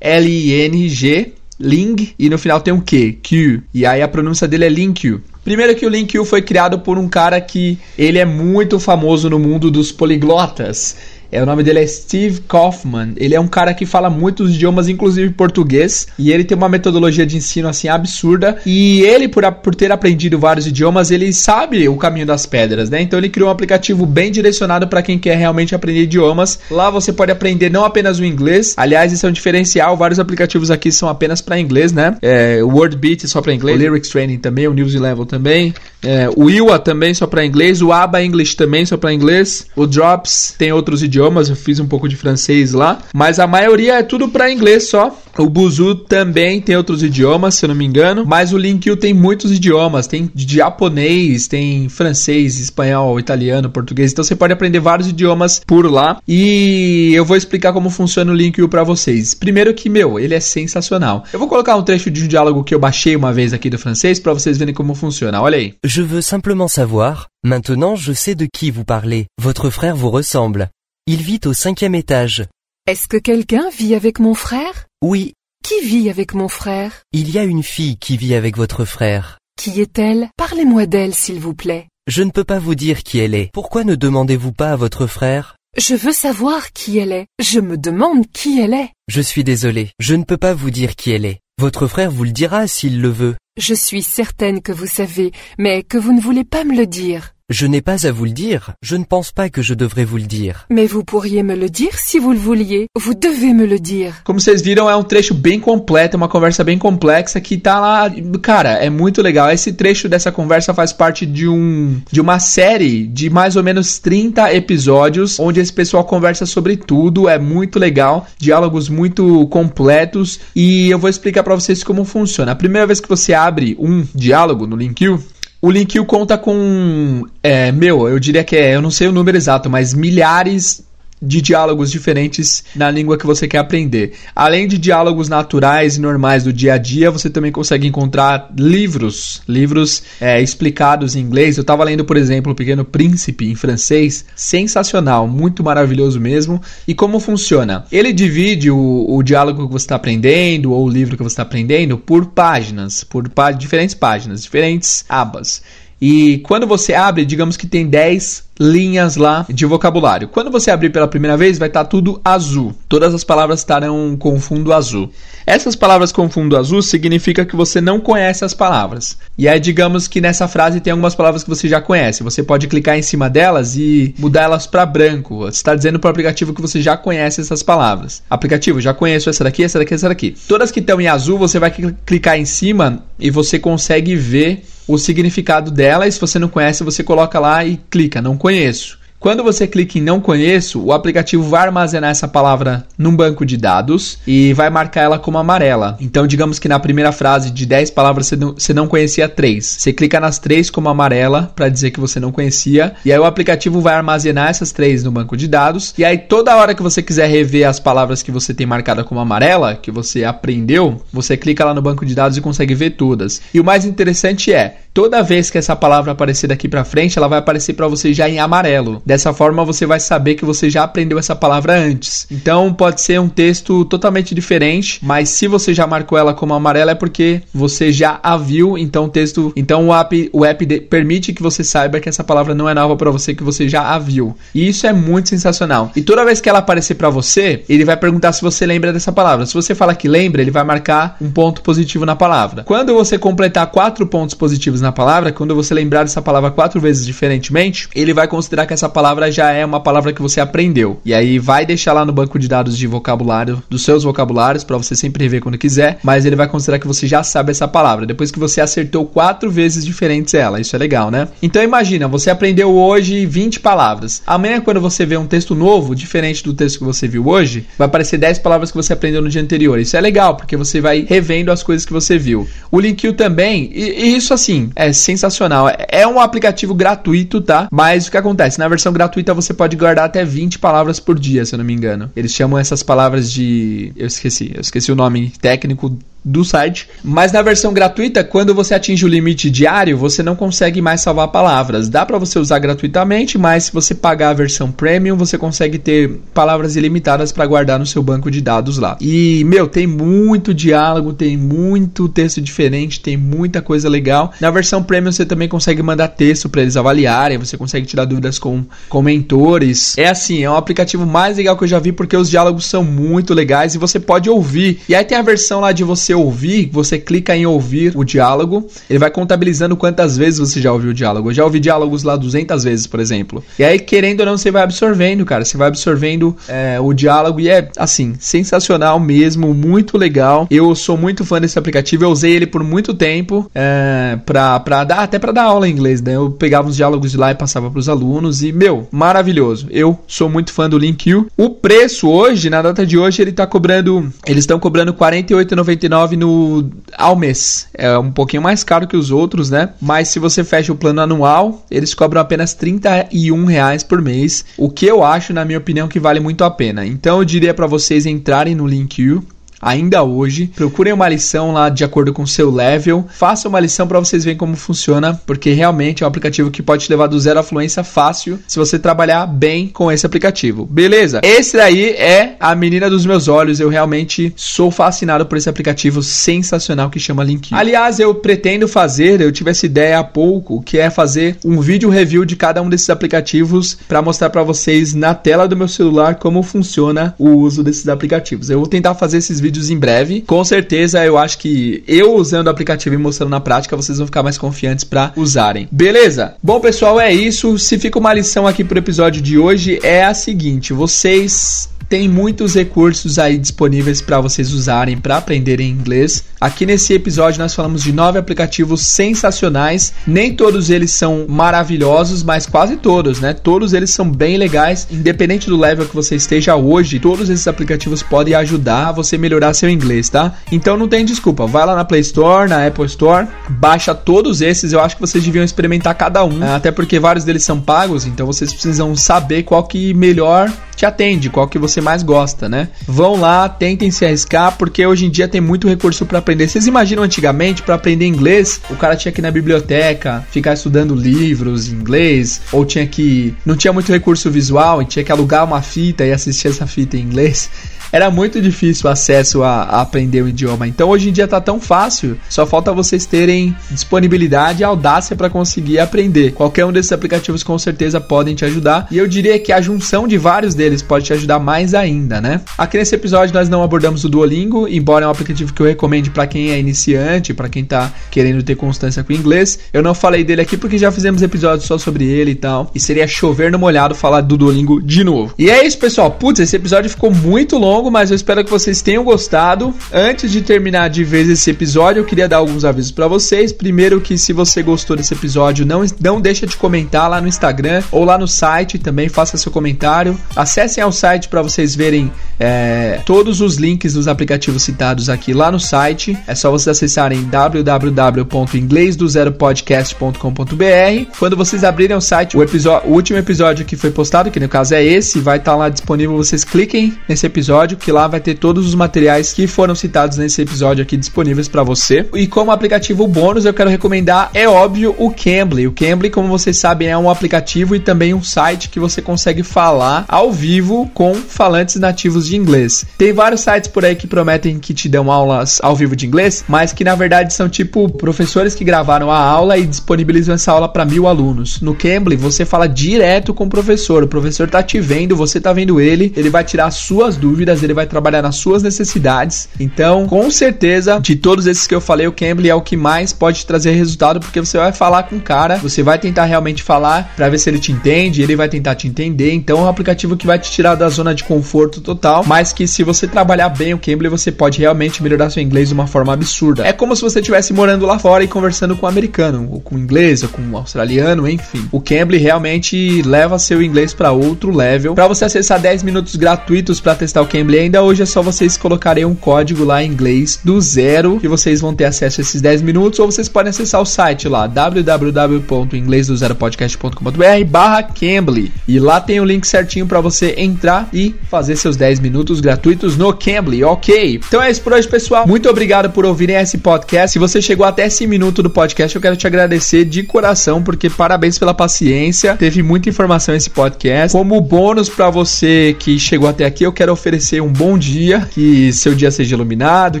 L-I-N-G. Ling e no final tem um Q, Q. E aí a pronúncia dele é Link. Primeiro que o Link foi criado por um cara que ele é muito famoso no mundo dos poliglotas. É, o nome dele é Steve Kaufman. Ele é um cara que fala muitos idiomas, inclusive português. E ele tem uma metodologia de ensino assim absurda. E ele, por, por ter aprendido vários idiomas, ele sabe o caminho das pedras, né? Então ele criou um aplicativo bem direcionado para quem quer realmente aprender idiomas. Lá você pode aprender não apenas o inglês. Aliás, isso é um diferencial. Vários aplicativos aqui são apenas para inglês, né? É, o WordBeat é só para inglês. O Lyrics Training também, o News Level também. É, o Iwa também só para inglês. O Aba English também só para inglês. O Drops tem outros idiomas eu fiz um pouco de francês lá, mas a maioria é tudo para inglês só. O Buzu também tem outros idiomas, se eu não me engano, mas o Linkyu tem muitos idiomas, tem japonês, tem francês, espanhol, italiano, português, então você pode aprender vários idiomas por lá. E eu vou explicar como funciona o Linkyu para vocês. Primeiro que, meu, ele é sensacional. Eu vou colocar um trecho de um diálogo que eu baixei uma vez aqui do francês para vocês verem como funciona. Olha aí. Je veux simplement savoir, maintenant je sais de qui vous parlez. Votre frère vous ressemble. Il vit au cinquième étage. Est-ce que quelqu'un vit avec mon frère? Oui, Qui vit avec mon frère? Il y a une fille qui vit avec votre frère. Qui est-elle? Parlez-moi d'elle, s'il vous plaît. Je ne peux pas vous dire qui elle est. Pourquoi ne demandez-vous pas à votre frère? Je veux savoir qui elle est. Je me demande qui elle est. Je suis désolé, je ne peux pas vous dire qui elle est. Votre frère vous le dira s'il le veut. Je suis certaine que vous savez, mais que vous ne voulez pas me le dire. Je n'ai pas à vous le dire, je ne pense pas que je devrais vous le dire. Mais vous pourriez me le dire si vous le vouliez. Vous devez me le dire. Como vocês viram, é um trecho bem completo, é uma conversa bem complexa que tá lá. Cara, é muito legal. Esse trecho dessa conversa faz parte de um de uma série de mais ou menos 30 episódios onde esse pessoal conversa sobre tudo. É muito legal, diálogos muito completos e eu vou explicar para vocês como funciona. A primeira vez que você abre um diálogo no Linkil, o Linkil conta com, é, meu, eu diria que é, eu não sei o número exato, mas milhares de diálogos diferentes na língua que você quer aprender. Além de diálogos naturais e normais do dia a dia, você também consegue encontrar livros, livros é, explicados em inglês. Eu estava lendo, por exemplo, O Pequeno Príncipe em francês, sensacional, muito maravilhoso mesmo. E como funciona? Ele divide o, o diálogo que você está aprendendo ou o livro que você está aprendendo por páginas, por pá diferentes páginas, diferentes abas. E quando você abre, digamos que tem 10 linhas lá de vocabulário. Quando você abrir pela primeira vez, vai estar tá tudo azul. Todas as palavras estarão com fundo azul. Essas palavras com fundo azul significa que você não conhece as palavras. E aí, digamos que nessa frase tem algumas palavras que você já conhece. Você pode clicar em cima delas e mudar elas para branco. Você está dizendo para o aplicativo que você já conhece essas palavras. Aplicativo, já conheço essa daqui, essa daqui, essa daqui. Todas que estão em azul, você vai clicar em cima e você consegue ver o significado dela. E se você não conhece, você coloca lá e clica, não conheço. Quando você clica em não conheço, o aplicativo vai armazenar essa palavra num banco de dados e vai marcar ela como amarela. Então, digamos que na primeira frase de 10 palavras você não, conhecia 3. Você clica nas 3 como amarela para dizer que você não conhecia, e aí o aplicativo vai armazenar essas 3 no banco de dados. E aí, toda hora que você quiser rever as palavras que você tem marcada como amarela, que você aprendeu, você clica lá no banco de dados e consegue ver todas. E o mais interessante é, toda vez que essa palavra aparecer daqui para frente, ela vai aparecer para você já em amarelo. Dessa forma você vai saber que você já aprendeu essa palavra antes. Então pode ser um texto totalmente diferente, mas se você já marcou ela como amarela é porque você já a viu, então o texto, então o app, o app de, permite que você saiba que essa palavra não é nova para você, que você já a viu. E isso é muito sensacional. E toda vez que ela aparecer para você, ele vai perguntar se você lembra dessa palavra. Se você fala que lembra, ele vai marcar um ponto positivo na palavra. Quando você completar quatro pontos positivos na palavra, quando você lembrar dessa palavra quatro vezes diferentemente, ele vai considerar que essa palavra já é uma palavra que você aprendeu. E aí vai deixar lá no banco de dados de vocabulário, dos seus vocabulários, para você sempre rever quando quiser, mas ele vai considerar que você já sabe essa palavra, depois que você acertou quatro vezes diferentes ela. Isso é legal, né? Então imagina, você aprendeu hoje 20 palavras. Amanhã, quando você vê um texto novo, diferente do texto que você viu hoje, vai aparecer 10 palavras que você aprendeu no dia anterior. Isso é legal, porque você vai revendo as coisas que você viu. O LinkU também, e, e isso assim, é sensacional. É, é um aplicativo gratuito, tá? Mas o que acontece? Na versão gratuita você pode guardar até 20 palavras por dia, se eu não me engano. Eles chamam essas palavras de. Eu esqueci, eu esqueci o nome técnico do site. Mas na versão gratuita, quando você atinge o limite diário, você não consegue mais salvar palavras. Dá para você usar gratuitamente, mas se você pagar a versão premium, você consegue ter palavras ilimitadas para guardar no seu banco de dados lá. E, meu, tem muito diálogo, tem muito texto diferente, tem muita coisa legal. Na versão premium você também consegue mandar texto para eles avaliarem, você consegue tirar dúvidas com, com mentores. É assim, é um aplicativo mais legal que eu já vi porque os diálogos são muito legais e você pode ouvir. E aí tem a versão lá de você ouvir, você clica em ouvir o diálogo, ele vai contabilizando quantas vezes você já ouviu o diálogo. Eu já ouvi diálogos lá 200 vezes, por exemplo. E aí, querendo ou não, você vai absorvendo, cara. Você vai absorvendo é, o diálogo e é, assim, sensacional mesmo, muito legal. Eu sou muito fã desse aplicativo, eu usei ele por muito tempo é, pra, pra dar, até pra dar aula em inglês, né? Eu pegava os diálogos de lá e passava pros alunos e, meu, maravilhoso. Eu sou muito fã do LinkU. O preço hoje, na data de hoje, ele tá cobrando, eles estão cobrando 48,99 9 no ao mês. É um pouquinho mais caro que os outros, né? Mas se você fecha o plano anual, eles cobram apenas 31 reais por mês, o que eu acho, na minha opinião, que vale muito a pena. Então eu diria para vocês entrarem no LinkU, ainda hoje. Procurem uma lição lá de acordo com o seu level. Façam uma lição para vocês verem como funciona, porque realmente é um aplicativo que pode te levar do zero à fluência fácil se você trabalhar bem com esse aplicativo. Beleza? Esse daí é a menina dos meus olhos. Eu realmente sou fascinado por esse aplicativo sensacional que chama Link. Aliás, eu pretendo fazer, eu tive essa ideia há pouco, que é fazer um vídeo review de cada um desses aplicativos para mostrar para vocês na tela do meu celular como funciona o uso desses aplicativos. Eu vou tentar fazer esses vídeos em breve. Com certeza, eu acho que eu usando o aplicativo e mostrando na prática, vocês vão ficar mais confiantes para usarem. Beleza? Bom, pessoal, é isso. Se fica uma lição aqui pro episódio de hoje, é a seguinte: vocês tem muitos recursos aí disponíveis para vocês usarem para aprenderem inglês. Aqui nesse episódio nós falamos de nove aplicativos sensacionais. Nem todos eles são maravilhosos, mas quase todos, né? Todos eles são bem legais, independente do level que você esteja hoje. Todos esses aplicativos podem ajudar você melhorar seu inglês, tá? Então não tem desculpa. Vai lá na Play Store, na Apple Store, baixa todos esses. Eu acho que vocês deviam experimentar cada um, até porque vários deles são pagos, então vocês precisam saber qual que melhor te atende, qual que você mais gosta, né? Vão lá, tentem se arriscar, porque hoje em dia tem muito recurso para aprender. Vocês imaginam antigamente, para aprender inglês, o cara tinha que ir na biblioteca, ficar estudando livros em inglês, ou tinha que. Não tinha muito recurso visual e tinha que alugar uma fita e assistir essa fita em inglês era muito difícil o acesso a, a, aprender o idioma. Então hoje em dia tá tão fácil, só falta vocês terem disponibilidade e audácia para conseguir aprender. Qualquer um desses aplicativos com certeza podem te ajudar e eu diria que a junção de vários deles pode te ajudar mais ainda, né? Aqui nesse episódio nós não abordamos o Duolingo, embora é um aplicativo que eu recomendo para quem é iniciante, para quem tá querendo ter constância com o inglês. Eu não falei dele aqui porque já fizemos episódios só sobre ele e tal, e seria chover no molhado falar do Duolingo de novo. E é isso, pessoal. Putz, esse episódio ficou muito longo longo, mas eu espero que vocês tenham gostado. Antes de terminar de vez esse episódio, eu queria dar alguns avisos para vocês. Primeiro que se você gostou desse episódio, não, não deixa de comentar lá no Instagram ou lá no site também, faça seu comentário. Assim acessem ao site para vocês verem é, todos os links dos aplicativos citados aqui lá no site. É só vocês acessarem www.inglesdozeropodcast.com.br. Quando vocês abrirem o site, o, o último episódio que foi postado, que no caso é esse, vai estar tá lá disponível. Vocês cliquem nesse episódio, que lá vai ter todos os materiais que foram citados nesse episódio aqui disponíveis para você. E como aplicativo bônus, eu quero recomendar, é óbvio, o Cambly. O Cambly, como vocês sabem, é um aplicativo e também um site que você consegue falar ao vivo com falantes nativos de inglês. Tem vários sites por aí que prometem que te dão aulas ao vivo de inglês, mas que na verdade são tipo professores que gravaram a aula e disponibilizam essa aula para mil alunos. No Cambly, você fala direto com o professor. O professor tá te vendo, você tá vendo ele, ele vai tirar suas dúvidas, ele vai trabalhar nas suas necessidades. Então, com certeza, de todos esses que eu falei, o Cambly é o que mais pode trazer resultado, porque você vai falar com o cara, você vai tentar realmente falar para ver se ele te entende, ele vai tentar te entender. Então, é um aplicativo que vai te tirar da zona de conforto total, mas que se você trabalhar bem o Cambly, você pode realmente melhorar seu inglês de uma forma absurda. É como se você estivesse morando lá fora e conversando com um americano, ou com inglês, ou com um australiano, enfim. O Cambly realmente leva seu inglês para outro level. Para você acessar 10 minutos gratuitos para testar o Cambly ainda hoje é só vocês colocarem um código lá em inglês do zero que vocês vão ter acesso a esses 10 minutos ou vocês podem acessar o site lá www.inglesdozeropodcast.com.br barra Cambly e lá tem o link certinho para você entrar e fazer seus 10 minutos gratuitos no Cambly, ok? Então é isso por hoje pessoal, muito obrigado por ouvirem esse podcast, se você chegou até esse minuto do podcast eu quero te agradecer de coração porque parabéns pela paciência, teve muita informação nesse podcast, como bônus para você que chegou até aqui eu quero oferecer um bom dia, que seu dia seja iluminado,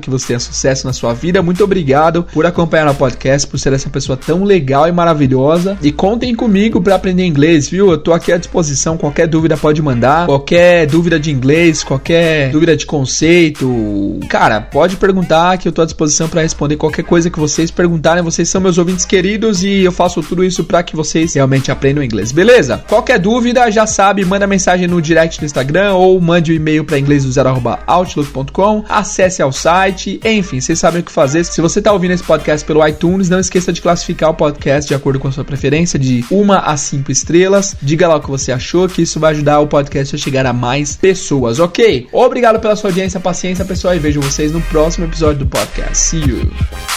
que você tenha sucesso na sua vida. Muito obrigado por acompanhar o podcast, por ser essa pessoa tão legal e maravilhosa. E contem comigo para aprender inglês, viu? Eu tô aqui à disposição. Qualquer dúvida pode mandar. Qualquer dúvida de inglês, qualquer dúvida de conceito, cara, pode perguntar que eu tô à disposição para responder qualquer coisa que vocês perguntarem. Vocês são meus ouvintes queridos e eu faço tudo isso para que vocês realmente aprendam inglês, beleza? Qualquer dúvida, já sabe, manda mensagem no direct do Instagram ou mande um e-mail para inglês do zero outlook.com, acesse ao site, enfim, vocês sabem o que fazer. Se você está ouvindo esse podcast pelo iTunes, não esqueça de classificar o podcast de acordo com a sua preferência, de uma a cinco estrelas. Diga lá o que você achou, que isso vai ajudar o podcast a chegar a mais pessoas, ok? Obrigado pela sua audiência, paciência, pessoal, e vejo vocês no próximo episódio do podcast. See you!